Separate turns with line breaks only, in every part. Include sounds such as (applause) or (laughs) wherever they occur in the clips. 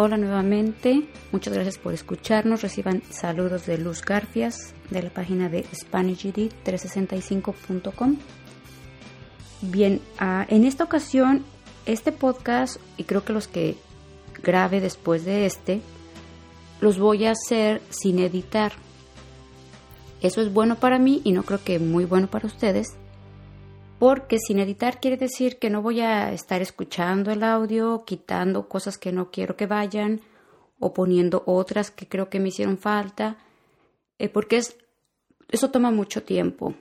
Hola nuevamente, muchas gracias por escucharnos. Reciban saludos de Luz Garfias de la página de SpanishGD365.com. Bien, uh, en esta ocasión, este podcast, y creo que los que grabe después de este, los voy a hacer sin editar. Eso es bueno para mí y no creo que muy bueno para ustedes, porque sin editar quiere decir que no voy a estar escuchando el audio, quitando cosas que no quiero que vayan o poniendo otras que creo que me hicieron falta, eh, porque es, eso toma mucho tiempo.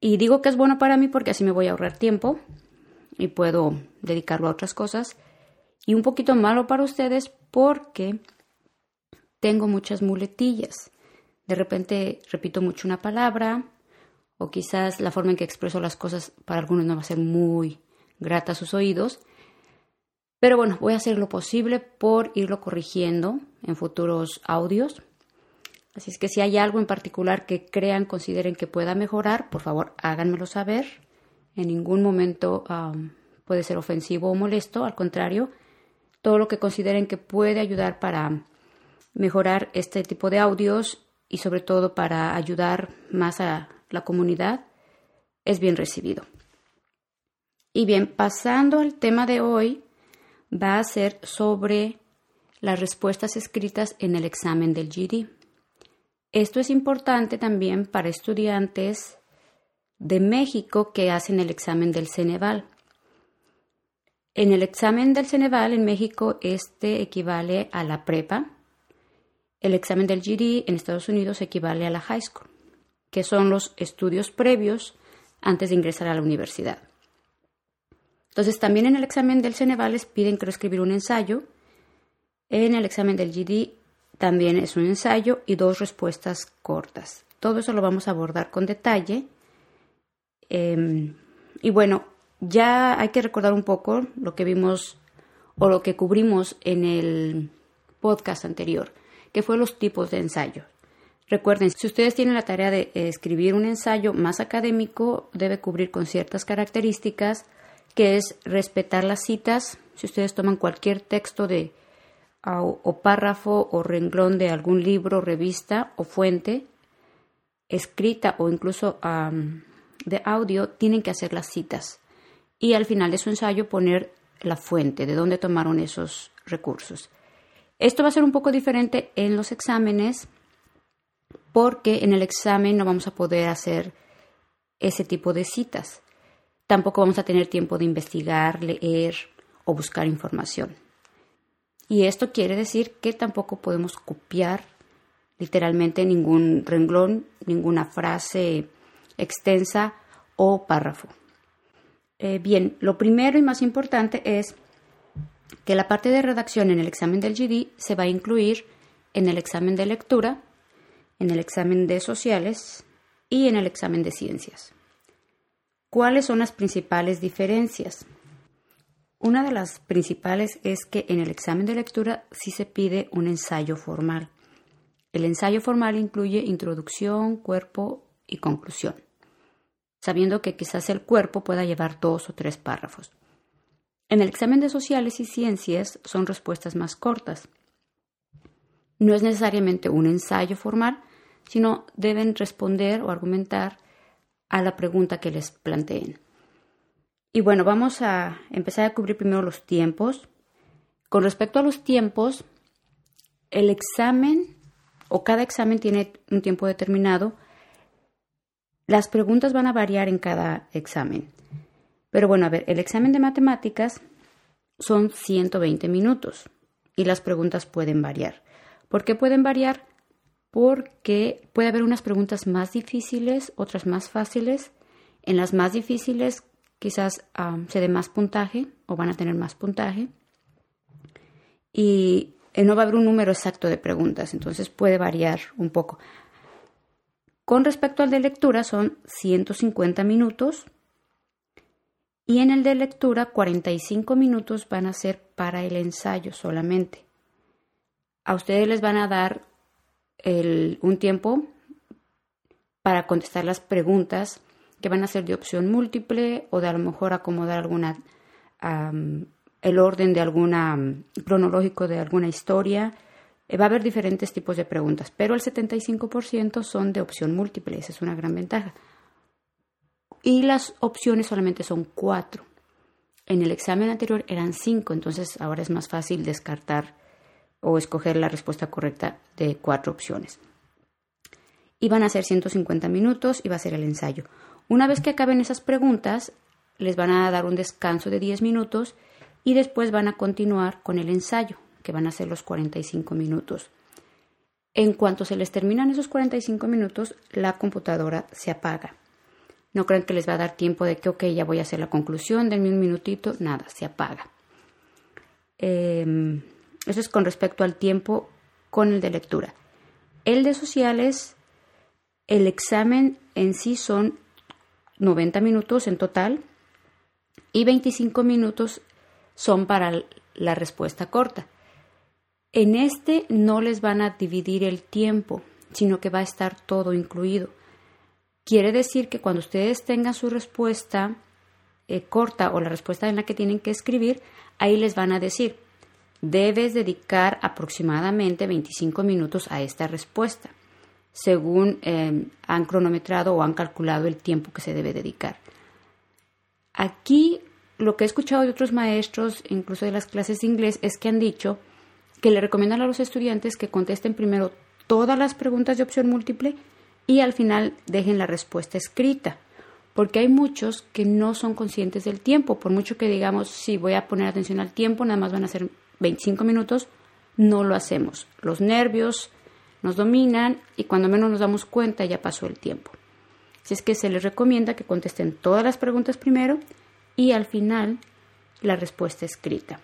Y digo que es bueno para mí porque así me voy a ahorrar tiempo y puedo dedicarlo a otras cosas. Y un poquito malo para ustedes porque tengo muchas muletillas. De repente repito mucho una palabra, o quizás la forma en que expreso las cosas para algunos no va a ser muy grata a sus oídos. Pero bueno, voy a hacer lo posible por irlo corrigiendo en futuros audios. Así es que si hay algo en particular que crean, consideren que pueda mejorar, por favor háganmelo saber. En ningún momento um, puede ser ofensivo o molesto, al contrario, todo lo que consideren que puede ayudar para mejorar este tipo de audios y sobre todo para ayudar más a la comunidad, es bien recibido. Y bien, pasando al tema de hoy, va a ser sobre las respuestas escritas en el examen del GD. Esto es importante también para estudiantes de México que hacen el examen del Ceneval. En el examen del Ceneval en México este equivale a la prepa. El examen del GD en Estados Unidos equivale a la high school que son los estudios previos antes de ingresar a la universidad. Entonces, también en el examen del Ceneval les piden que escribir un ensayo. En el examen del GD también es un ensayo y dos respuestas cortas. Todo eso lo vamos a abordar con detalle. Em, y bueno, ya hay que recordar un poco lo que vimos o lo que cubrimos en el podcast anterior, que fue los tipos de ensayo. Recuerden, si ustedes tienen la tarea de escribir un ensayo más académico, debe cubrir con ciertas características, que es respetar las citas. Si ustedes toman cualquier texto de o, párrafo o renglón de algún libro, revista o fuente escrita o incluso de audio, tienen que hacer las citas. Y al final de su ensayo poner la fuente, de dónde tomaron esos recursos. Esto va a ser un poco diferente en los exámenes porque en el examen no vamos a poder hacer ese tipo de citas. Tampoco vamos a tener tiempo de investigar, leer o buscar información. Y esto quiere decir que tampoco podemos copiar literalmente ningún renglón, ninguna frase extensa o párrafo. Eh, bien, lo primero y más importante es que la parte de redacción en el examen del GD se va a incluir en el examen de lectura en el examen de sociales y en el examen de ciencias. ¿Cuáles son las principales diferencias? Una de las principales es que en el examen de lectura sí se pide un ensayo formal. El ensayo formal incluye introducción, cuerpo y conclusión, sabiendo que quizás el cuerpo pueda llevar dos o tres párrafos. En el examen de sociales y ciencias son respuestas más cortas. No es necesariamente un ensayo formal, sino deben responder o argumentar a la pregunta que les planteen. Y bueno, vamos a empezar a cubrir primero los tiempos. Con respecto a los tiempos, el examen o cada examen tiene un tiempo determinado. Las preguntas van a variar en cada examen. Pero bueno, a ver, el examen de matemáticas son 120 minutos y las preguntas pueden variar. ¿Por qué pueden variar? Porque puede haber unas preguntas más difíciles, otras más fáciles. En las más difíciles quizás se dé más puntaje o van a tener más puntaje. Y eh, no va a haber un número exacto de preguntas, entonces puede variar un poco. Con respecto al de lectura son 150 minutos y en el de lectura 45 minutos van a ser para el ensayo solamente. A ustedes les van a dar un tiempo para contestar las preguntas que van a ser de opción múltiple o de a lo mejor acomodar alguna el orden de alguna cronológico de alguna historia. Eh, va a haber diferentes tipos de preguntas, pero el 75% son de opción múltiple, esa es una gran ventaja. Y las opciones solamente son cuatro. En el examen anterior eran cinco, entonces ahora es más fácil descartar o escoger la respuesta correcta de cuatro opciones. Y van a ser 150 minutos y va a ser el ensayo. Una vez que acaben esas preguntas, les van a dar un descanso de 10 minutos y después van a continuar con el ensayo, que van a ser los 45 minutos. En cuanto se les terminan esos 45 minutos, la computadora se apaga. No crean que les va a dar tiempo de que, ok, ya voy a hacer la conclusión, denme un minutito, nada, se apaga. Em, eso es con respecto al tiempo con el de lectura. El de sociales, el examen en sí son 90 minutos en total y 25 minutos son para la respuesta corta. En este no les van a dividir el tiempo, sino que va a estar todo incluido. Quiere decir que cuando ustedes tengan su respuesta eh, corta o la respuesta en la que tienen que escribir, ahí les van a decir, debes dedicar aproximadamente 25 minutos a esta respuesta, según eh, han cronometrado o han calculado el tiempo que se debe dedicar. Aquí lo que he escuchado de otros maestros, incluso de las clases de inglés, es que han dicho que le recomiendan a los estudiantes que contesten primero todas las preguntas de opción múltiple y al final dejen la respuesta escrita, porque hay muchos que no son conscientes del tiempo, por mucho que digamos, sí, voy a poner atención al tiempo, nada más van a ser 25 minutos, no lo hacemos. Los nervios nos dominan y cuando menos nos damos cuenta ya pasó el tiempo. Así es que se les recomienda que contesten todas las preguntas primero y al final la respuesta escrita,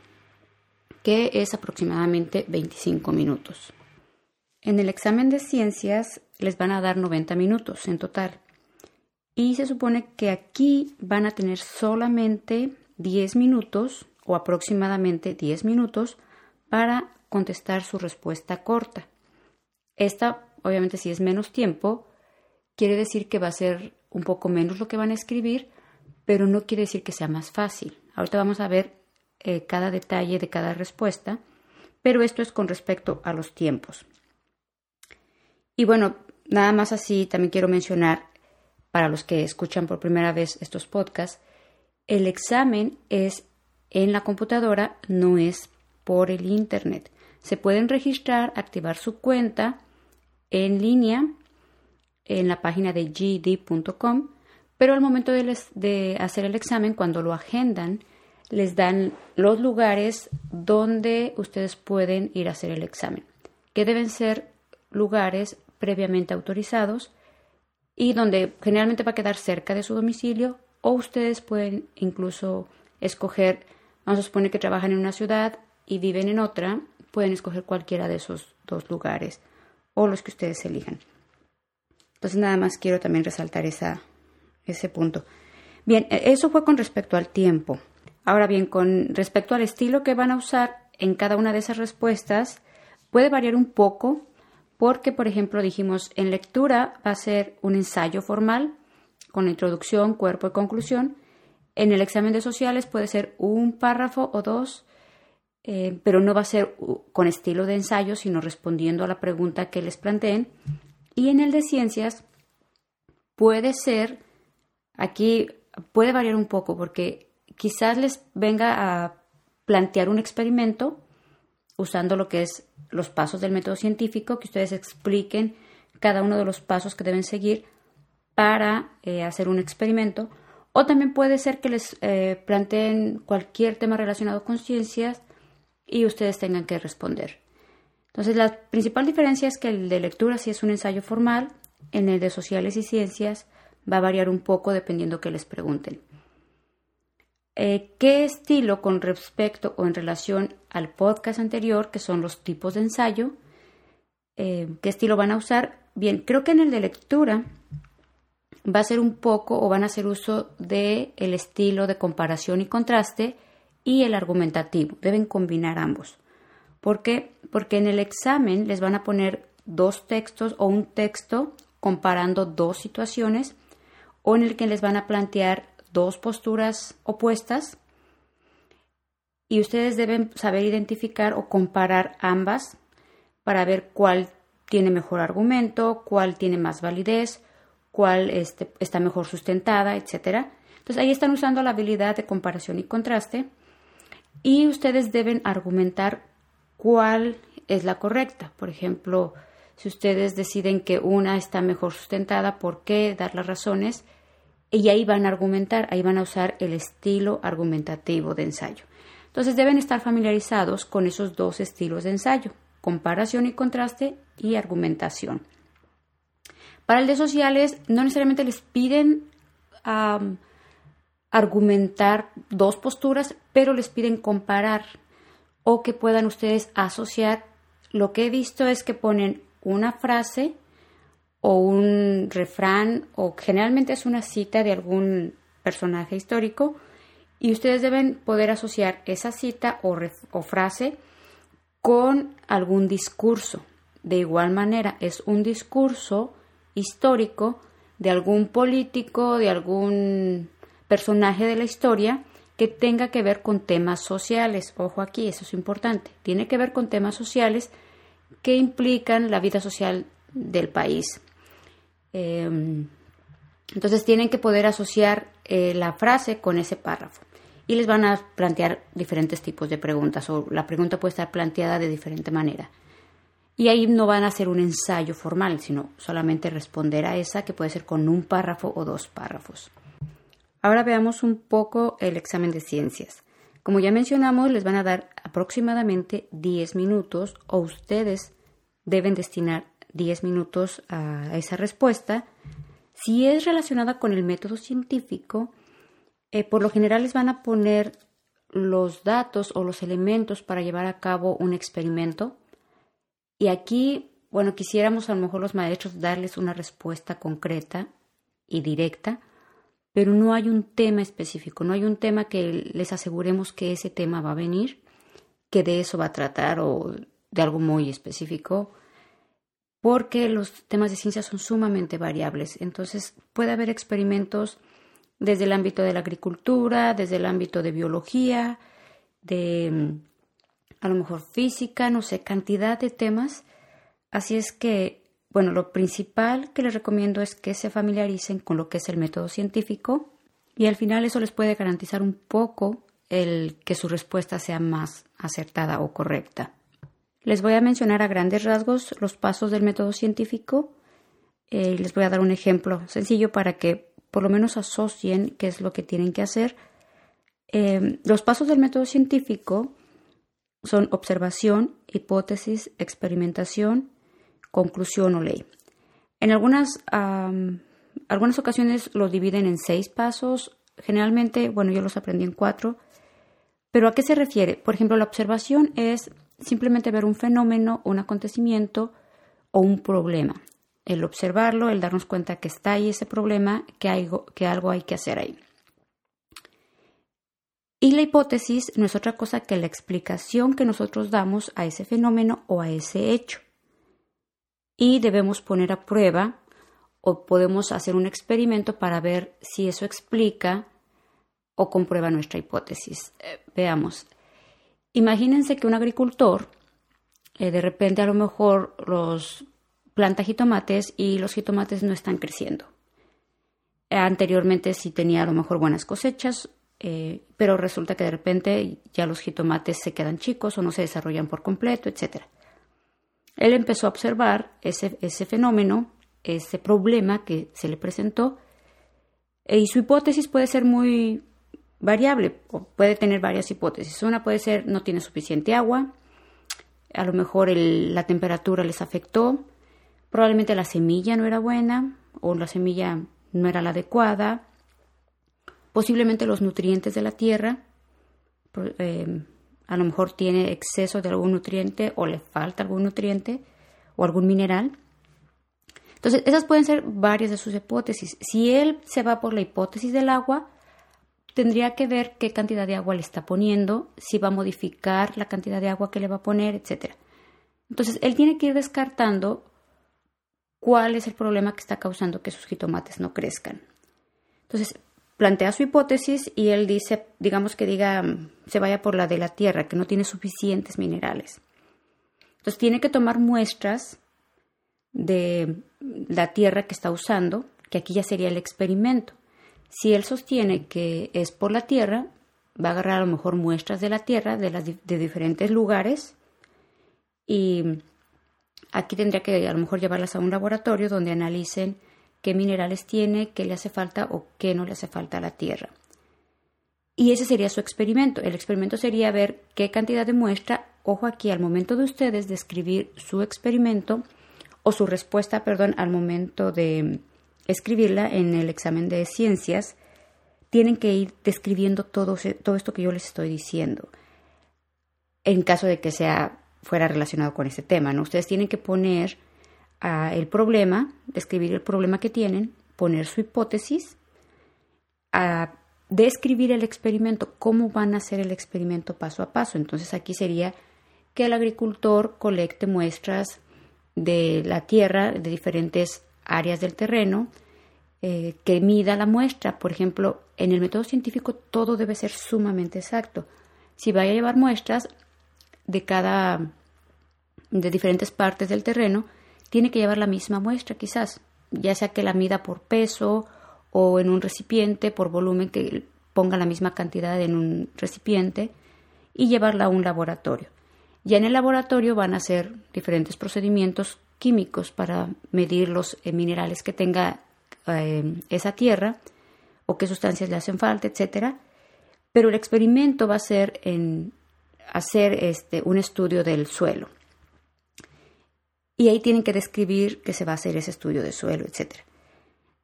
que es aproximadamente 25 minutos. En el examen de ciencias les van a dar 90 minutos en total y se supone que aquí van a tener solamente 10 minutos o aproximadamente 10 minutos para contestar su respuesta corta. Esta, obviamente, si es menos tiempo, quiere decir que va a ser un poco menos lo que van a escribir, pero no quiere decir que sea más fácil. Ahorita vamos a ver eh, cada detalle de cada respuesta, pero esto es con respecto a los tiempos. Y bueno, nada más así, también quiero mencionar para los que escuchan por primera vez estos podcasts, el examen es en la computadora, no es por el Internet. Se pueden registrar, activar su cuenta en línea en la página de gd.com pero al momento de, hacer el examen, cuando lo agendan, les dan los lugares donde ustedes pueden ir a hacer el examen, que deben ser lugares previamente autorizados y donde generalmente va a quedar cerca de su domicilio o ustedes pueden incluso escoger, vamos a suponer que trabajan en una ciudad y viven en otra, pueden escoger cualquiera de esos dos lugares o los que ustedes elijan. Entonces nada más quiero también resaltar esa, ese punto. Bien, e, eso fue con respecto al tiempo. Ahora bien, con respecto al estilo que van a usar en cada una de esas respuestas, puede variar un poco porque, por ejemplo, dijimos en lectura va a ser un ensayo formal con introducción, cuerpo y conclusión. En el examen de sociales puede ser un párrafo o dos, eh, pero no va a ser con estilo de ensayo, sino respondiendo a la pregunta que les planteen. Y en el de ciencias puede ser Aquí puede variar un poco porque quizás les venga a plantear un experimento usando lo que es los pasos del método científico, que ustedes expliquen cada uno de los pasos que deben seguir para eh, hacer un experimento. O también puede ser que les eh, planteen cualquier tema relacionado con ciencias y ustedes tengan que responder. Entonces, la principal diferencia es que el de lectura sí es un ensayo formal, en el de sociales y ciencias va a variar un poco dependiendo que les pregunten. Eh, ¿Qué estilo con respecto o en relación al podcast anterior, que son los tipos de ensayo? Eh, ¿Qué estilo van a usar? Bien, creo que en el de lectura va a ser un poco o van a hacer uso del el estilo de comparación y contraste y el argumentativo. Deben combinar ambos. ¿Por qué? Porque en el examen les van a poner dos textos o un texto comparando dos situaciones o en el que les van a plantear dos posturas opuestas y ustedes deben saber identificar o comparar ambas para ver cuál tiene mejor argumento, cuál tiene más validez, cuál este, está mejor sustentada, etcétera. Entonces ahí están usando la habilidad de comparación y contraste y ustedes deben argumentar cuál es la correcta. Por ejemplo, si ustedes deciden que una está mejor sustentada, ¿por qué? Dar las razones. Y ahí van a argumentar, ahí van a usar el estilo argumentativo de ensayo. Entonces deben estar familiarizados con esos dos estilos de ensayo, comparación y contraste y argumentación. Para el de sociales no necesariamente les piden argumentar dos posturas, pero les piden comparar o que puedan ustedes asociar. Lo que he visto es que ponen una frase o un refrán o generalmente es una cita de algún personaje histórico y ustedes deben poder asociar esa cita o, o frase con algún discurso. De igual manera, es un discurso histórico de algún político, de algún personaje de la historia que tenga que ver con temas sociales. Ojo aquí, eso es importante. Tiene que ver con temas sociales que implican la vida social del país. Em, entonces tienen que poder asociar eh, la frase con ese párrafo y les van a plantear diferentes tipos de preguntas o la pregunta puede estar planteada de diferente manera. Y ahí no van a hacer un ensayo formal, sino solamente responder a esa que puede ser con un párrafo o dos párrafos. Ahora veamos un poco el examen de ciencias. Como ya mencionamos, les van a dar aproximadamente 10 minutos o ustedes deben destinar 10 minutos a esa respuesta. Si es relacionada con el método científico, eh, por lo general les van a poner los datos o los elementos para llevar a cabo un experimento. Y aquí, bueno, quisiéramos a lo mejor los maestros darles una respuesta concreta y directa, pero no hay un tema específico, no hay un tema que les aseguremos que ese tema va a venir, que de eso va a tratar o de algo muy específico, porque los temas de ciencia son sumamente variables. Entonces puede haber experimentos desde el ámbito de la agricultura, desde el ámbito de biología, de a lo mejor física, no sé, cantidad de temas. Así es que bueno, lo principal que les recomiendo es que se familiaricen con lo que es el método científico y al final eso les puede garantizar un poco el que su respuesta sea más acertada o correcta. Les voy a mencionar a grandes rasgos los pasos del método científico eh, les voy a dar un ejemplo sencillo para que por lo menos asocien qué es lo que tienen que hacer. Eh, los pasos del método científico son observación, hipótesis, experimentación, conclusión o ley. En algunas, algunas ocasiones los dividen en seis pasos, generalmente, bueno, yo los aprendí en cuatro, pero ¿a qué se refiere? Por ejemplo, la observación es simplemente ver un fenómeno, un acontecimiento o un problema. El observarlo, el darnos cuenta que está ahí ese problema, que, hay, que algo hay que hacer ahí. Y la hipótesis no es otra cosa que la explicación que nosotros damos a ese fenómeno o a ese hecho y debemos poner a prueba o podemos hacer un experimento para ver si eso explica o comprueba nuestra hipótesis. Eh, veamos. Imagínense que un agricultor eh, de repente a lo mejor los planta jitomates y los jitomates no están creciendo. Anteriormente sí tenía a lo mejor buenas cosechas, eh, pero resulta que de repente ya los jitomates se quedan chicos o no se desarrollan por completo, etcétera. Él empezó a observar ese, fenómeno, ese problema que se le presentó, y su hipótesis puede ser muy variable, o puede tener varias hipótesis. Una puede ser no tiene suficiente agua, a lo mejor la temperatura les afectó, probablemente la semilla no era buena o la semilla no era la adecuada, posiblemente los nutrientes de la tierra, eh, a lo mejor tiene exceso de algún nutriente o le falta algún nutriente o algún mineral. Entonces, esas pueden ser varias de sus hipótesis. Si él se va por la hipótesis del agua, tendría que ver qué cantidad de agua le está poniendo, si va a modificar la cantidad de agua que le va a poner, etc. Entonces, él tiene que ir descartando cuál es el problema que está causando que sus jitomates no crezcan. Entonces, plantea su hipótesis y él dice, digamos que diga, se vaya por la de la Tierra, que no tiene suficientes minerales. Entonces tiene que tomar muestras de la Tierra que está usando, que aquí ya sería el experimento. Si él sostiene que es por la Tierra, va a agarrar a lo mejor muestras de la Tierra de, las, de diferentes lugares y aquí tendría que a lo mejor llevarlas a un laboratorio donde analicen qué minerales tiene, qué le hace falta o qué no le hace falta a la Tierra. Y ese sería su experimento. El experimento sería ver qué cantidad de muestra, ojo aquí, al momento de ustedes de escribir su experimento o su respuesta, perdón, al momento de escribirla en el examen de ciencias, tienen que ir describiendo todo, todo esto que yo les estoy diciendo. En caso de que sea fuera relacionado con ese tema, ¿no? Ustedes tienen que poner uh, el problema, describir el problema que tienen, poner su hipótesis, uh, describir el experimento, cómo van a hacer el experimento paso a paso. Entonces aquí sería que el agricultor colecte muestras de la tierra, de diferentes áreas del terreno, eh, que mida la muestra. Por ejemplo, en el método científico todo debe ser sumamente exacto. Si vaya a llevar muestras de cada, de diferentes partes del terreno, tiene que llevar la misma muestra quizás, ya sea que la mida por peso o en un recipiente, por volumen, que ponga la misma cantidad en un recipiente y llevarla a un laboratorio. Ya en el laboratorio van a hacer diferentes procedimientos químicos para medir los eh, minerales que tenga eh, esa tierra o qué sustancias le hacen falta, etcétera. Pero el experimento va a ser en hacer este, un estudio del suelo. Y ahí tienen que describir que se va a hacer ese estudio de suelo, etcétera.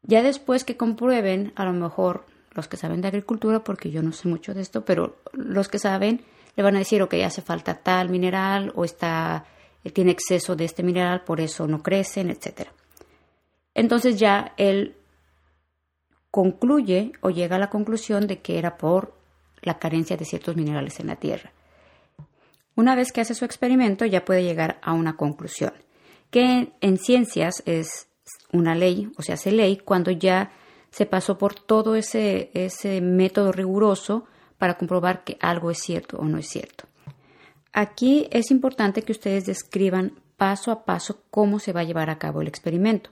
Ya después que comprueben, a lo mejor los que saben de agricultura, porque yo no sé mucho de esto, pero los que saben le van a decir, ok, hace falta tal mineral o está, tiene exceso de este mineral, por eso no crecen, etc. Entonces ya él concluye o llega a la conclusión de que era por la carencia de ciertos minerales en la tierra. Una vez que hace su experimento ya puede llegar a una conclusión, que en ciencias es una ley, o sea, hace ley cuando ya se pasó por todo ese, método riguroso para comprobar que algo es cierto o no es cierto. Aquí es importante que ustedes describan paso a paso cómo se va a llevar a cabo el experimento.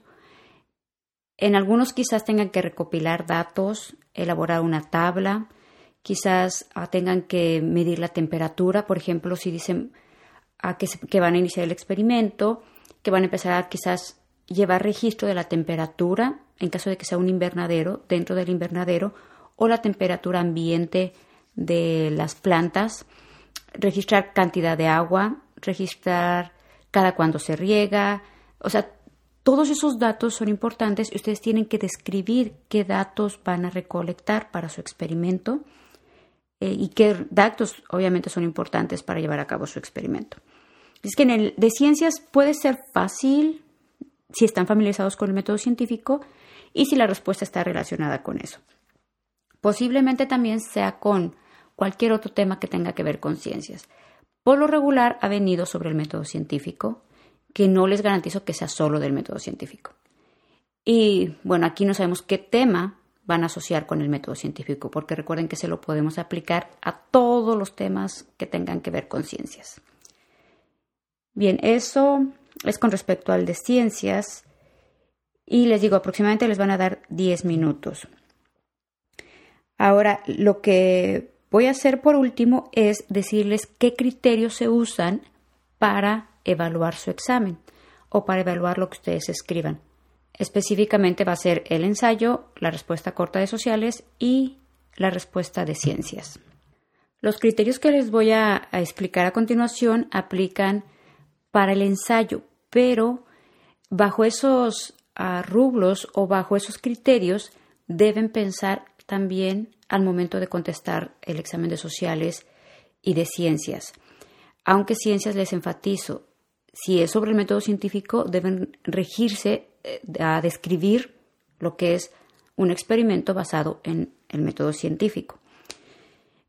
En algunos quizás tengan que recopilar datos, elaborar una tabla, quizás ah, tengan que medir la temperatura, por ejemplo, si dicen ah, que, que, van a iniciar el experimento, que van a empezar a quizás llevar registro de la temperatura en caso de que sea un invernadero, dentro del invernadero, o la temperatura ambiente de las plantas, registrar cantidad de agua, registrar cada cuando se riega, o sea, todos esos datos son importantes y ustedes tienen que describir qué datos van a recolectar para su experimento eh, y qué datos obviamente son importantes para llevar a cabo su experimento. Es que en el de ciencias puede ser fácil si están familiarizados con el método científico y si la respuesta está relacionada con eso. Posiblemente también sea con cualquier otro tema que tenga que ver con ciencias. Por lo regular ha venido sobre el método científico, que no les garantizo que sea solo del método científico. Y bueno, aquí no sabemos qué tema van a asociar con el método científico, porque recuerden que se lo podemos aplicar a todos los temas que tengan que ver con ciencias. Bien, eso es con respecto al de ciencias y les digo, aproximadamente les van a dar 10 minutos. Ahora, lo que voy a hacer por último es decirles qué criterios se usan para evaluar su examen o para evaluar lo que ustedes escriban. Específicamente va a ser el ensayo, la respuesta corta de sociales y la respuesta de ciencias. Los criterios que les voy a, explicar a continuación aplican para el ensayo, pero bajo esos rublos o bajo esos criterios deben pensar también al momento de contestar el examen de sociales y de ciencias. Aunque ciencias les enfatizo, si es sobre el método científico, deben regirse eh, a describir lo que es un experimento basado en el método científico.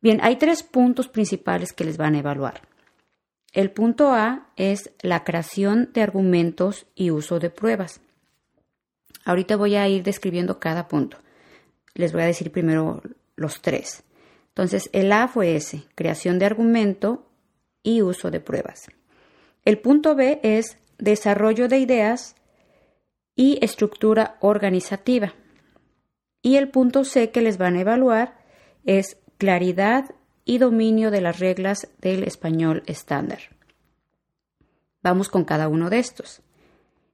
Bien, hay tres puntos principales que les van a evaluar. El punto A es la creación de argumentos y uso de pruebas. Ahorita voy a ir describiendo cada punto. Les voy a decir primero los tres. Entonces, el A fue ese, creación de argumento y uso de pruebas. El punto B es desarrollo de ideas y estructura organizativa. Y el punto C que les van a evaluar es claridad y dominio de las reglas del español estándar. Vamos con cada uno de estos.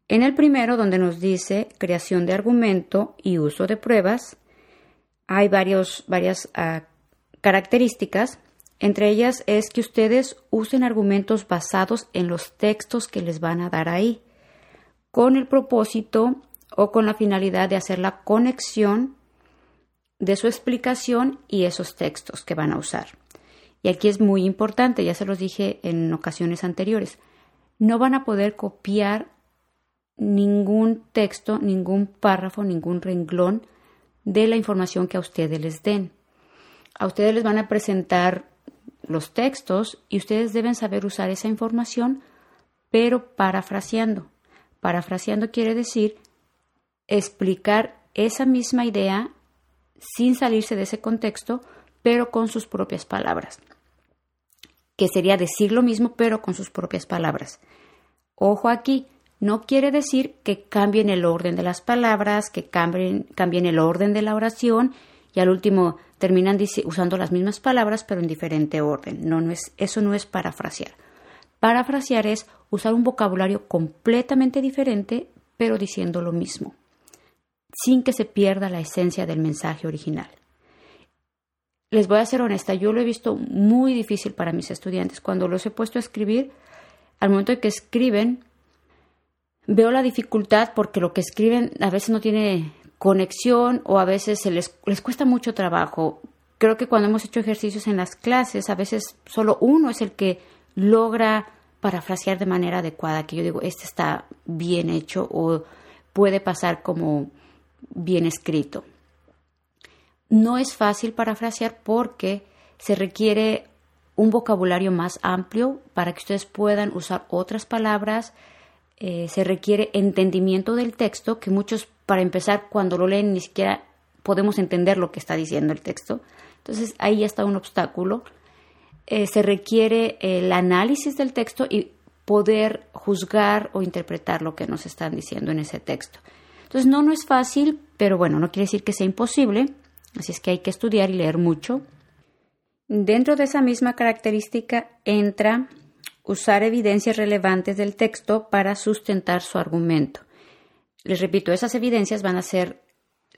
En el primero, donde nos dice creación de argumento y uso de pruebas, hay varios, varias ah, características. Entre ellas es que ustedes usen argumentos basados en los textos que les van a dar ahí, con el propósito o con la finalidad de hacer la conexión de su explicación y esos textos que van a usar. Y aquí es muy importante, ya se los dije en ocasiones anteriores, no van a poder copiar ningún texto, ningún párrafo, ningún renglón de la información que a ustedes les den. A ustedes les van a presentar los textos y ustedes deben saber usar esa información, pero parafraseando. Parafraseando quiere decir explicar esa misma idea sin salirse de ese contexto, pero con sus propias palabras. Que sería decir lo mismo, pero con sus propias palabras. Ojo aquí, no quiere decir que cambien el orden de las palabras, que cambien, cambien el orden de la oración y al último terminan usando las mismas palabras pero en diferente orden. No, es, eso no es parafrasear. Parafrasear es usar un vocabulario completamente diferente pero diciendo lo mismo sin que se pierda la esencia del mensaje original. Les voy a ser honesta, yo lo he visto muy difícil para mis estudiantes. Cuando los he puesto a escribir, al momento de que escriben, veo la dificultad porque lo que escriben a veces no tiene conexión o a veces se les, les cuesta mucho trabajo. Creo que cuando hemos hecho ejercicios en las clases, a veces solo uno es el que logra parafrasear de manera adecuada, que yo digo, este está bien hecho o puede pasar como bien escrito. No es fácil parafrasear porque se requiere un vocabulario más amplio para que ustedes puedan usar otras palabras. Eh, se requiere entendimiento del texto, que muchos, para empezar, cuando lo leen ni siquiera podemos entender lo que está diciendo el texto. Entonces ahí ya está un obstáculo. Eh, se requiere el análisis del texto y poder juzgar o interpretar lo que nos están diciendo en ese texto. Entonces, no, no es fácil, pero bueno, no quiere decir que sea imposible, así es que hay que estudiar y leer mucho. Dentro de esa misma característica entra usar evidencias relevantes del texto para sustentar su argumento. Les repito, esas evidencias van a ser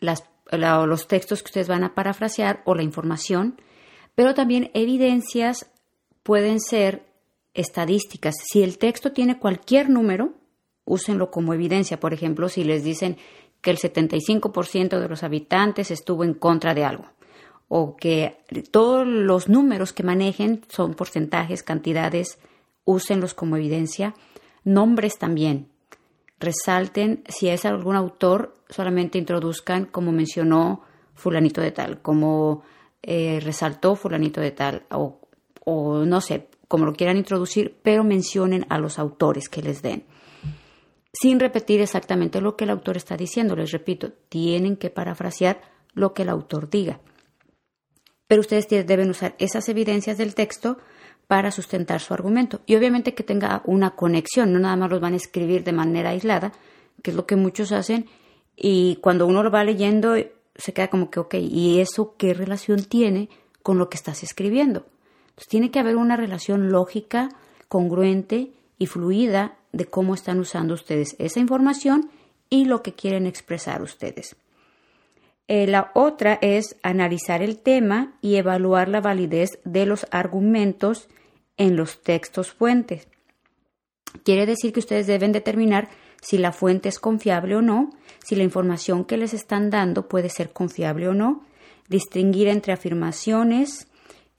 los textos que ustedes van a parafrasear o la información, pero también evidencias pueden ser estadísticas. Si el texto tiene cualquier número, úsenlo como evidencia. Por ejemplo, si les dicen que el 75% de los habitantes estuvo en contra de algo o que todos los números que manejen son porcentajes, cantidades, úsenlos como evidencia. Nombres también. Resalten si es algún autor, solamente introduzcan como mencionó fulanito de tal, como eh, resaltó fulanito de tal, o, o no sé, como lo quieran introducir, pero mencionen a los autores que les den sin repetir exactamente lo que el autor está diciendo. Les repito, tienen que parafrasear lo que el autor diga. Pero ustedes deben usar esas evidencias del texto para sustentar su argumento. Y obviamente que tenga una conexión, no nada más los van a escribir de manera aislada, que es lo que muchos hacen, y cuando uno lo va leyendo se queda como que, ok, ¿y eso qué relación tiene con lo que estás escribiendo? Entonces tiene que haber una relación lógica, congruente y fluida de cómo están usando ustedes esa información y lo que quieren expresar ustedes. Eh, la otra es analizar el tema y evaluar la validez de los argumentos en los textos fuentes. Quiere decir que ustedes deben determinar si la fuente es confiable o no, si la información que les están dando puede ser confiable o no, distinguir entre afirmaciones,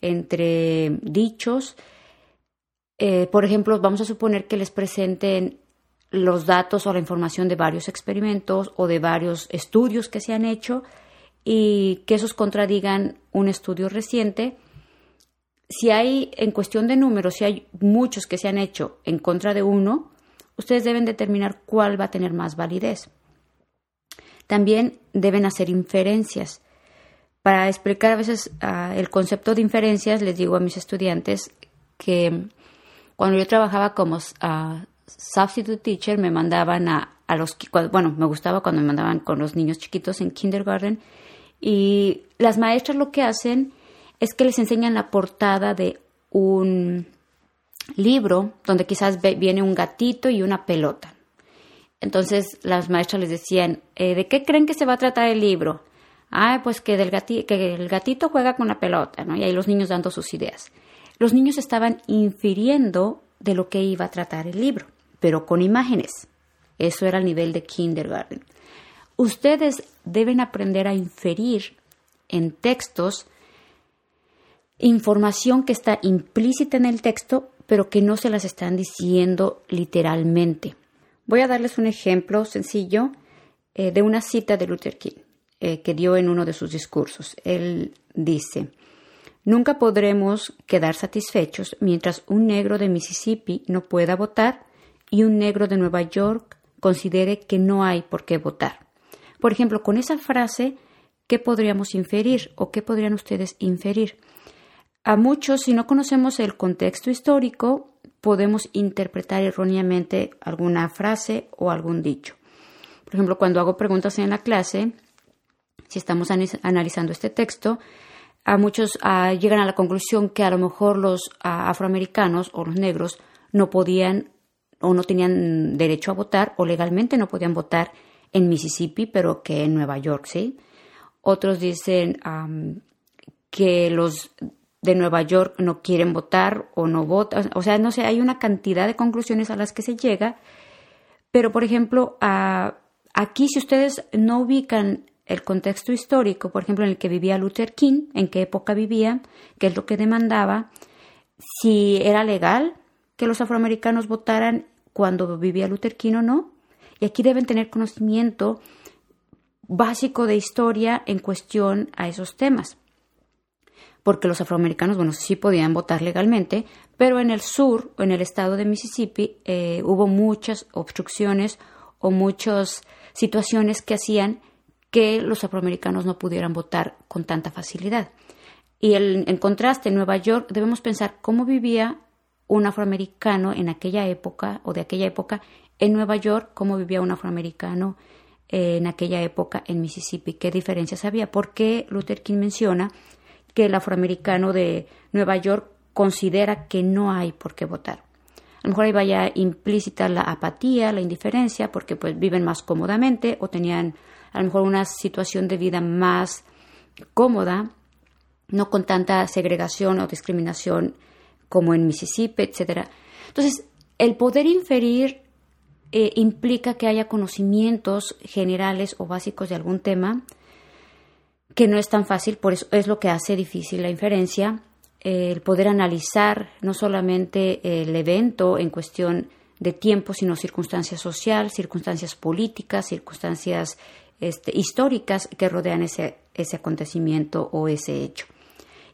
entre dichos, eh, por ejemplo, vamos a suponer que les presenten los datos o la información de varios experimentos o de varios estudios que se han hecho y que esos contradigan un estudio reciente. Si hay, en cuestión de números, si hay muchos que se han hecho en contra de uno, ustedes deben determinar cuál va a tener más validez. También deben hacer inferencias. Para explicar a veces ah, el concepto de inferencias, les digo a mis estudiantes que cuando yo trabajaba como uh, substitute teacher, me mandaban a, a los, bueno, me gustaba cuando me mandaban con los niños chiquitos en kindergarten y las maestras lo que hacen es que les enseñan la portada de un libro donde quizás viene un gatito y una pelota. Entonces las maestras les decían, eh, ¿de qué creen que se va a tratar el libro? Ah, pues que, del que el gatito juega con la pelota, ¿no? Y ahí los niños dando sus ideas. Los niños estaban infiriendo de lo que iba a tratar el libro, pero con imágenes. Eso era el nivel de kindergarten. Ustedes deben aprender a inferir en textos información que está implícita en el texto, pero que no se las están diciendo literalmente. Voy a darles un ejemplo sencillo eh, de una cita de Luther King eh, que dio en uno de sus discursos. Él dice, Nunca podremos quedar satisfechos mientras un negro de Mississippi no pueda votar y un negro de Nueva York considere que no hay por qué votar. Por ejemplo, con esa frase, ¿qué podríamos inferir o qué podrían ustedes inferir? A muchos, si no conocemos el contexto histórico, podemos interpretar erróneamente alguna frase o algún dicho. Por ejemplo, cuando hago preguntas en la clase, si estamos analizando este texto, a muchos ah, llegan a la conclusión que a lo mejor los ah, afroamericanos o los negros no podían o no tenían derecho a votar o legalmente no podían votar en Mississippi, pero que en Nueva York sí. Otros dicen que los de Nueva York no quieren votar o no votan. O sea, no sé, hay una cantidad de conclusiones a las que se llega. Pero, por ejemplo, aquí si ustedes no ubican el contexto histórico, por ejemplo, en el que vivía Luther King, en qué época vivía, qué es lo que demandaba, si era legal que los afroamericanos votaran cuando vivía Luther King o no. Y aquí deben tener conocimiento básico de historia en cuestión a esos temas. Porque los afroamericanos, bueno, sí podían votar legalmente, pero en el sur, en el estado de Mississippi, eh, hubo muchas obstrucciones o muchas situaciones que hacían que los afroamericanos no pudieran votar con tanta facilidad. Y en contraste, en Nueva York debemos pensar cómo vivía un afroamericano en aquella época o de aquella época en Nueva York, cómo vivía un afroamericano en aquella época en Mississippi, qué diferencias había. ¿Por qué Luther King menciona que el afroamericano de Nueva York considera que no hay por qué votar? A lo mejor ahí vaya implícita la apatía, la indiferencia, porque pues viven más cómodamente o tenían a lo mejor una situación de vida más cómoda, no con tanta segregación o discriminación como en Mississippi, etc. Entonces, el poder inferir eh, implica que haya conocimientos generales o básicos de algún tema, que no es tan fácil, por eso es lo que hace difícil la inferencia, el poder analizar no solamente el evento en cuestión de tiempo, sino circunstancias sociales, circunstancias políticas, circunstancias este, históricas que rodean ese, ese acontecimiento o ese hecho.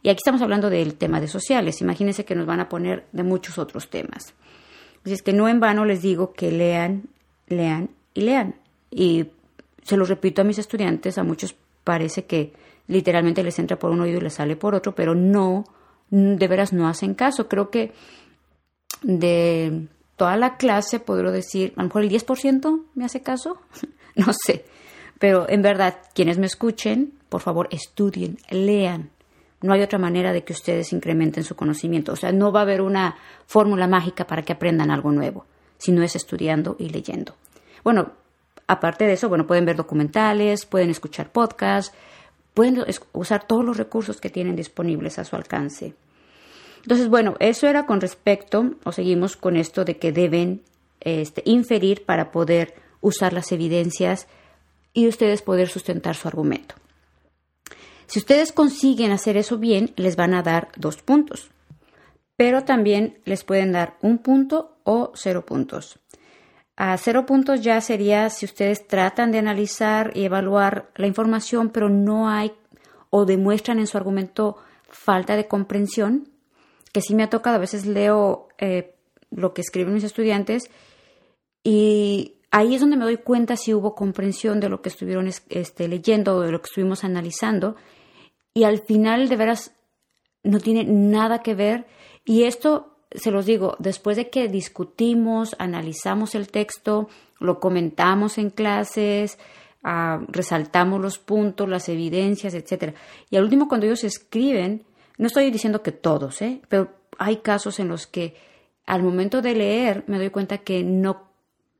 Y aquí estamos hablando del tema de sociales. Imagínense que nos van a poner de muchos otros temas. Así es que no en vano les digo que lean, lean y lean. Y se lo repito a mis estudiantes, a muchos parece que literalmente les entra por un oído y les sale por otro, pero no, de veras no hacen caso. Creo que de toda la clase, podría decir, a lo mejor el 10% me hace caso, (laughs) no sé. Pero en verdad, quienes me escuchen, por favor, estudien, lean. No hay otra manera de que ustedes incrementen su conocimiento. O sea, no va a haber una fórmula mágica para que aprendan algo nuevo, sino es estudiando y leyendo. Bueno, aparte de eso, bueno, pueden ver documentales, pueden escuchar podcasts, pueden usar todos los recursos que tienen disponibles a su alcance. Entonces, bueno, eso era con respecto, o seguimos con esto de que deben este, inferir para poder usar las evidencias y ustedes poder sustentar su argumento. Si ustedes consiguen hacer eso bien, les van a dar dos puntos, pero también les pueden dar un punto o cero puntos. A cero puntos ya sería si ustedes tratan de analizar y evaluar la información, pero no hay o demuestran en su argumento falta de comprensión, que sí me ha tocado, a veces leo eh, lo que escriben mis estudiantes y ahí es donde me doy cuenta si hubo comprensión de lo que estuvieron este, leyendo o de lo que estuvimos analizando. y al final de veras no tiene nada que ver y esto se los digo, después de que discutimos, analizamos el texto, lo comentamos en clases, ah, resaltamos los puntos, las evidencias, etcétera. Y al último, cuando ellos escriben, no estoy diciendo que todos, ¿eh? pero hay casos en los que al momento de leer me doy cuenta que no,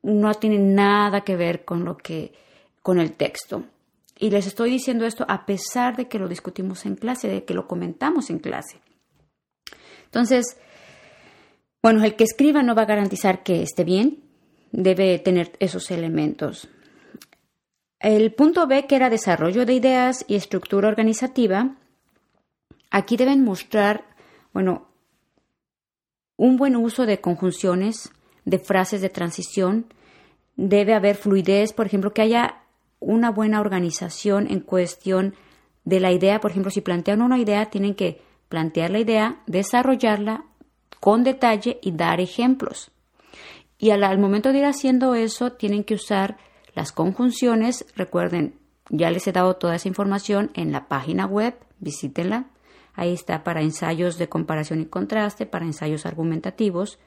no tiene nada que ver con lo que, con el texto. Y les estoy diciendo esto a pesar de que lo discutimos en clase, de que lo comentamos en clase. Entonces, bueno, el que escriba no va a garantizar que esté bien, debe tener esos elementos. El punto B, que era desarrollo de ideas y estructura organizativa, aquí deben mostrar, bueno, un buen uso de conjunciones, de frases de transición, debe haber fluidez, por ejemplo, que haya una buena organización en cuestión de la idea. Por ejemplo, si plantean una idea, tienen que plantear la idea, desarrollarla con detalle y dar ejemplos. Y al, momento de ir haciendo eso, tienen que usar las conjunciones. Recuerden, ya les he dado toda esa información en la página web, visítenla. Ahí está para ensayos de comparación y contraste, para ensayos argumentativos.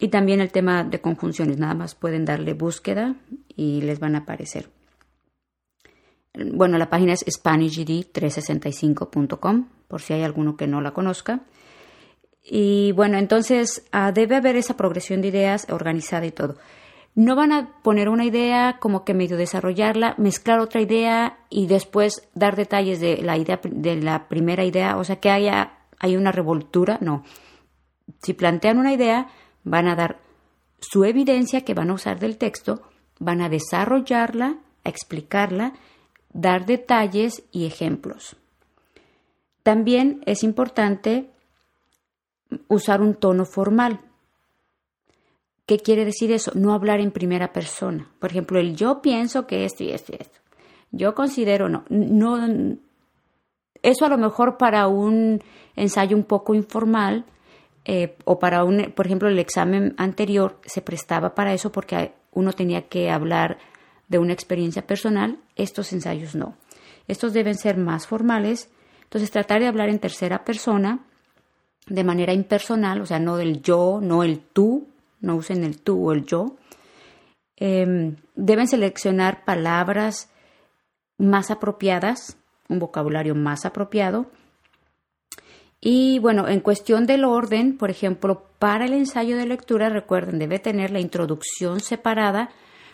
Y también el tema de conjunciones, nada más pueden darle búsqueda y les van a aparecer. Bueno, la página es SpanishGD365.com, por si hay alguno que no la conozca. Y bueno, entonces ah, debe haber esa progresión de ideas organizada y todo. No van a poner una idea como que medio desarrollarla, mezclar otra idea y después dar detalles de la idea de la primera idea, o sea que haya hay una revoltura, no. Si plantean una idea, van a dar su evidencia que van a usar del texto, van a desarrollarla, a explicarla, dar detalles y ejemplos. También es importante usar un tono formal. ¿Qué quiere decir eso? No hablar en primera persona. Por ejemplo, el yo pienso que esto y esto y esto. Yo considero no. no eso a lo mejor para un ensayo un poco informal eh, o para un, por ejemplo, el examen anterior se prestaba para eso porque uno tenía que hablar de una experiencia personal. Estos ensayos no. Estos deben ser más formales. Entonces, tratar de hablar en tercera persona de manera impersonal, o sea, no del yo, no el tú, no usen el tú o el yo. Em, deben seleccionar palabras más apropiadas, un vocabulario más apropiado. Y bueno, en cuestión del orden, por ejemplo, para el ensayo de lectura, recuerden, debe tener la introducción separada.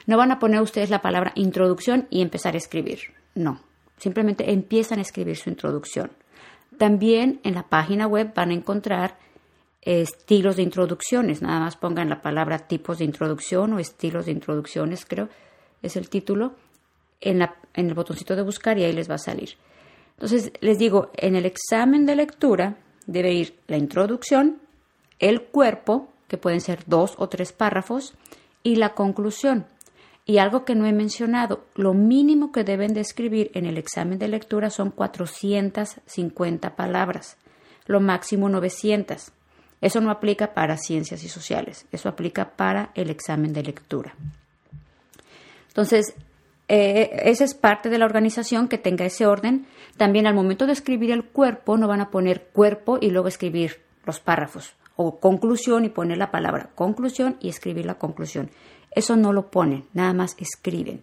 No van a poner ustedes la palabra introducción y empezar a escribir. No, simplemente empiezan a escribir su introducción. También en la página web van a encontrar estilos de introducciones. Nada más pongan la palabra tipos de introducción o estilos de introducciones, creo, es el título, en, la, en el botoncito de buscar y ahí les va a salir. Entonces, les digo, en el examen de lectura debe ir la introducción, el cuerpo, que pueden ser dos o tres párrafos, y la conclusión. Y algo que no he mencionado, lo mínimo que deben de escribir en el examen de lectura son 450 palabras, lo máximo 900. Eso no aplica para ciencias y sociales, eso aplica para el examen de lectura. Entonces, eh, esa es parte de la organización que tenga ese orden. También al momento de escribir el cuerpo no van a poner cuerpo y luego escribir los párrafos o conclusión y poner la palabra conclusión y escribir la conclusión. Eso no lo ponen, nada más escriben.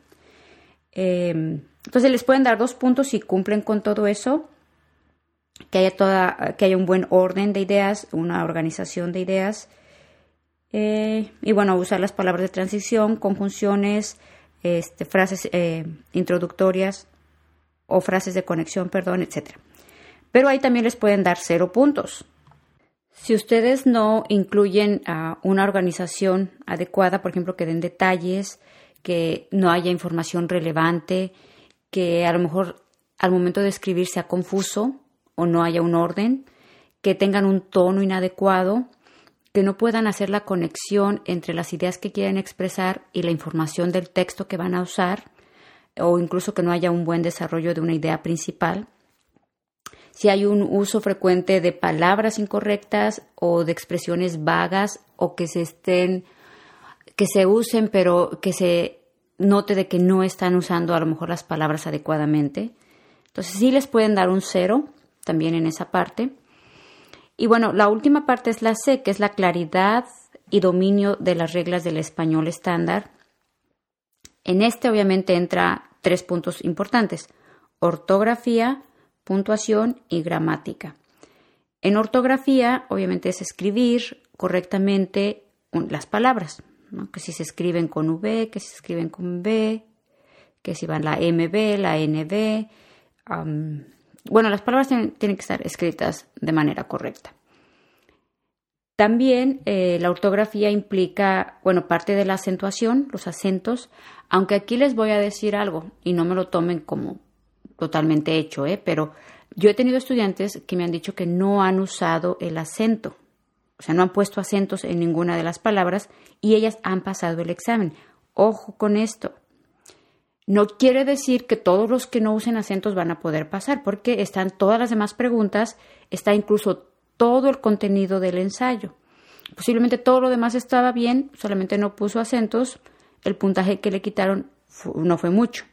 Em, entonces les pueden dar dos puntos si cumplen con todo eso, que haya, toda, que haya un buen orden de ideas, una organización de ideas. Eh, y bueno, usar las palabras de transición, conjunciones, este, frases eh, introductorias o frases de conexión, perdón, etc. Pero ahí también les pueden dar cero puntos. Si ustedes no incluyen una organización adecuada, por ejemplo, que den detalles, que no haya información relevante, que a lo mejor al momento de escribir sea confuso o no haya un orden, que tengan un tono inadecuado, que no puedan hacer la conexión entre las ideas que quieren expresar y la información del texto que van a usar, o incluso que no haya un buen desarrollo de una idea principal, si hay un uso frecuente de palabras incorrectas o de expresiones vagas o que se estén que se usen pero que se note de que no están usando a lo mejor las palabras adecuadamente. Entonces sí les pueden dar un cero también en esa parte. Y bueno, la última parte es la C, que es la claridad y dominio de las reglas del español estándar. En este obviamente entra tres puntos importantes, ortografía, puntuación y gramática. En ortografía obviamente es escribir correctamente las palabras, que si se escriben con V, que si se escriben con B, que si van la MB, la NB. bueno, las palabras tienen, que estar escritas de manera correcta. También eh, la ortografía implica, bueno, parte de la acentuación, los acentos, aunque aquí les voy a decir algo y no me lo tomen como totalmente hecho, ¿eh? pero yo he tenido estudiantes que me han dicho que no han usado el acento, o sea, no han puesto acentos en ninguna de las palabras y ellas han pasado el examen. Ojo con esto. No quiere decir que todos los que no usen acentos van a poder pasar, porque están todas las demás preguntas, está incluso todo el contenido del ensayo. Posiblemente todo lo demás estaba bien, solamente no puso acentos, el puntaje que le quitaron no fue mucho.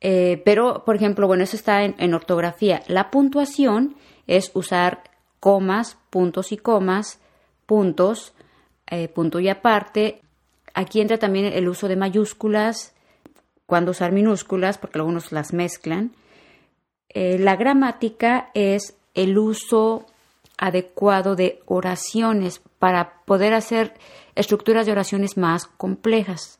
Eh, pero, por ejemplo, bueno, eso está en, ortografía. La puntuación es usar comas, puntos y comas, puntos, eh, punto y aparte. Aquí entra también el uso de mayúsculas, cuando usar minúsculas, porque algunos las mezclan. Eh, la gramática es el uso adecuado de oraciones para poder hacer estructuras de oraciones más complejas.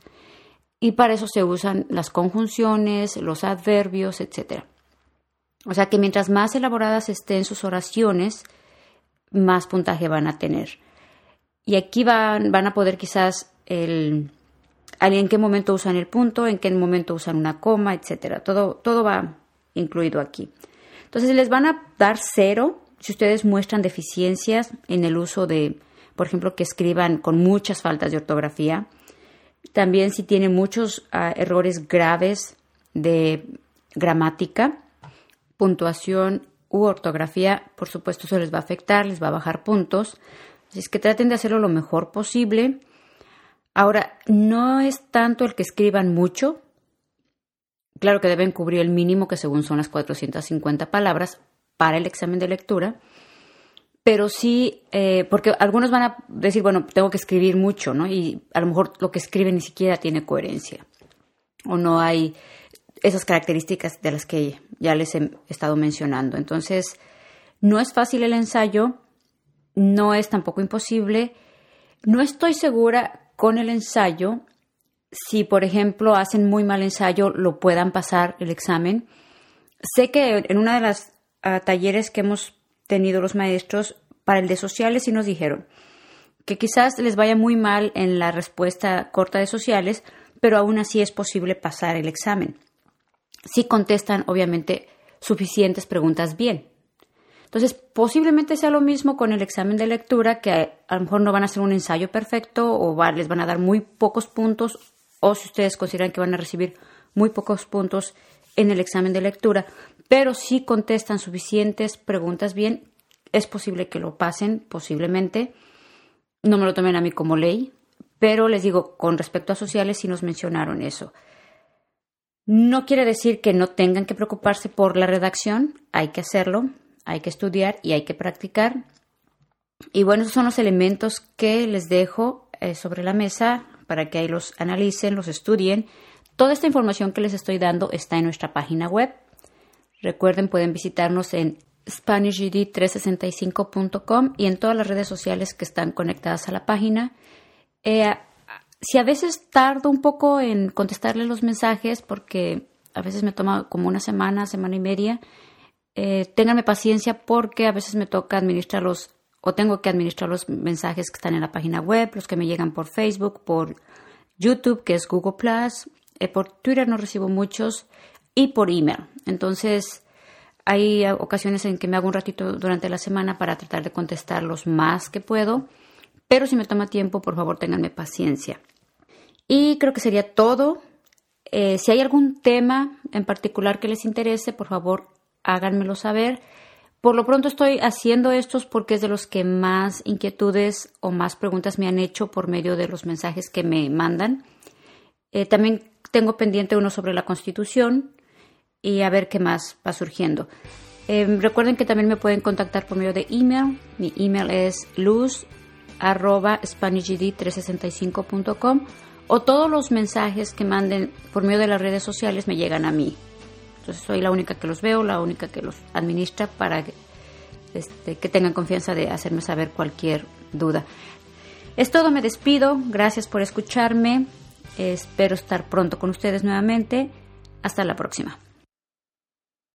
Y para eso se usan las conjunciones, los adverbios, etc. O sea que mientras más elaboradas estén sus oraciones, más puntaje van a tener. Y aquí van, van a poder quizás el, en qué momento usan el punto, en qué momento usan una coma, etcétera. Todo, todo va incluido aquí. Entonces les van a dar cero si ustedes muestran deficiencias en el uso de, por ejemplo, que escriban con muchas faltas de ortografía. También si tienen muchos ah, errores graves de gramática, puntuación u ortografía, por supuesto eso les va a afectar, les va a bajar puntos. Así es que traten de hacerlo lo mejor posible Ahora, no es tanto el que escriban mucho, claro que deben cubrir el mínimo que según son las 450 palabras para el examen de lectura, pero sí, eh, porque algunos van a decir, bueno, tengo que escribir mucho, ¿no? Y a lo mejor lo que escriben ni siquiera tiene coherencia o no hay esas características de las que ya les he estado mencionando. Entonces, no es fácil el ensayo, no es tampoco imposible. No estoy segura con el ensayo, si por ejemplo hacen muy mal ensayo, lo puedan pasar el examen. Sé que en una de las ah, talleres que hemos tenido los maestros, para el de sociales sí nos dijeron que quizás les vaya muy mal en la respuesta corta de sociales, pero aún así es posible pasar el examen. Si contestan, obviamente, suficientes preguntas bien. Entonces, posiblemente sea lo mismo con el examen de lectura, que a, lo mejor no van a hacer un ensayo perfecto o les van a dar muy pocos puntos, o si ustedes consideran que van a recibir muy pocos puntos en el examen de lectura, pero si contestan suficientes preguntas bien, es posible que lo pasen, posiblemente. No me lo tomen a mí como ley, pero les digo, con respecto a sociales sí nos mencionaron eso. No quiere decir que no tengan que preocuparse por la redacción, hay que hacerlo, hay que estudiar y hay que practicar. Y bueno, esos son los elementos que les dejo eh, sobre la mesa para que ahí los analicen, los estudien. Toda esta información que les estoy dando está en nuestra página web. Recuerden, pueden visitarnos en SpanishGD365.com y en todas las redes sociales que están conectadas a la página. Eh, si a veces tardo un poco en contestarles los mensajes, porque a veces me toma como una semana, semana y media, eh, ténganme paciencia porque a veces me toca administrarlos o tengo que administrar los mensajes que están en la página web, los que me llegan por Facebook, por YouTube, que es Google Plus, eh, por Twitter no recibo muchos y por email. Entonces, hay ocasiones en que me hago un ratito durante la semana para tratar de contestar los más que puedo, pero si me toma tiempo, por favor, ténganme paciencia. Y creo que sería todo. Eh, si hay algún tema en particular que les interese, por favor, háganmelo saber. Por lo pronto estoy haciendo estos porque es de los que más inquietudes o más preguntas me han hecho por medio de los mensajes que me mandan. Eh, también tengo pendiente uno sobre la Constitución y a ver qué más va surgiendo. Em, recuerden que también me pueden contactar por medio de email. Mi email es luz 365.com o todos los mensajes que manden por medio de las redes sociales me llegan a mí. Entonces soy la única que los veo, la única que los administra para que, este, que tengan confianza de hacerme saber cualquier duda. Es todo, me despido. Gracias por escucharme. Espero estar pronto con ustedes nuevamente. Hasta la próxima.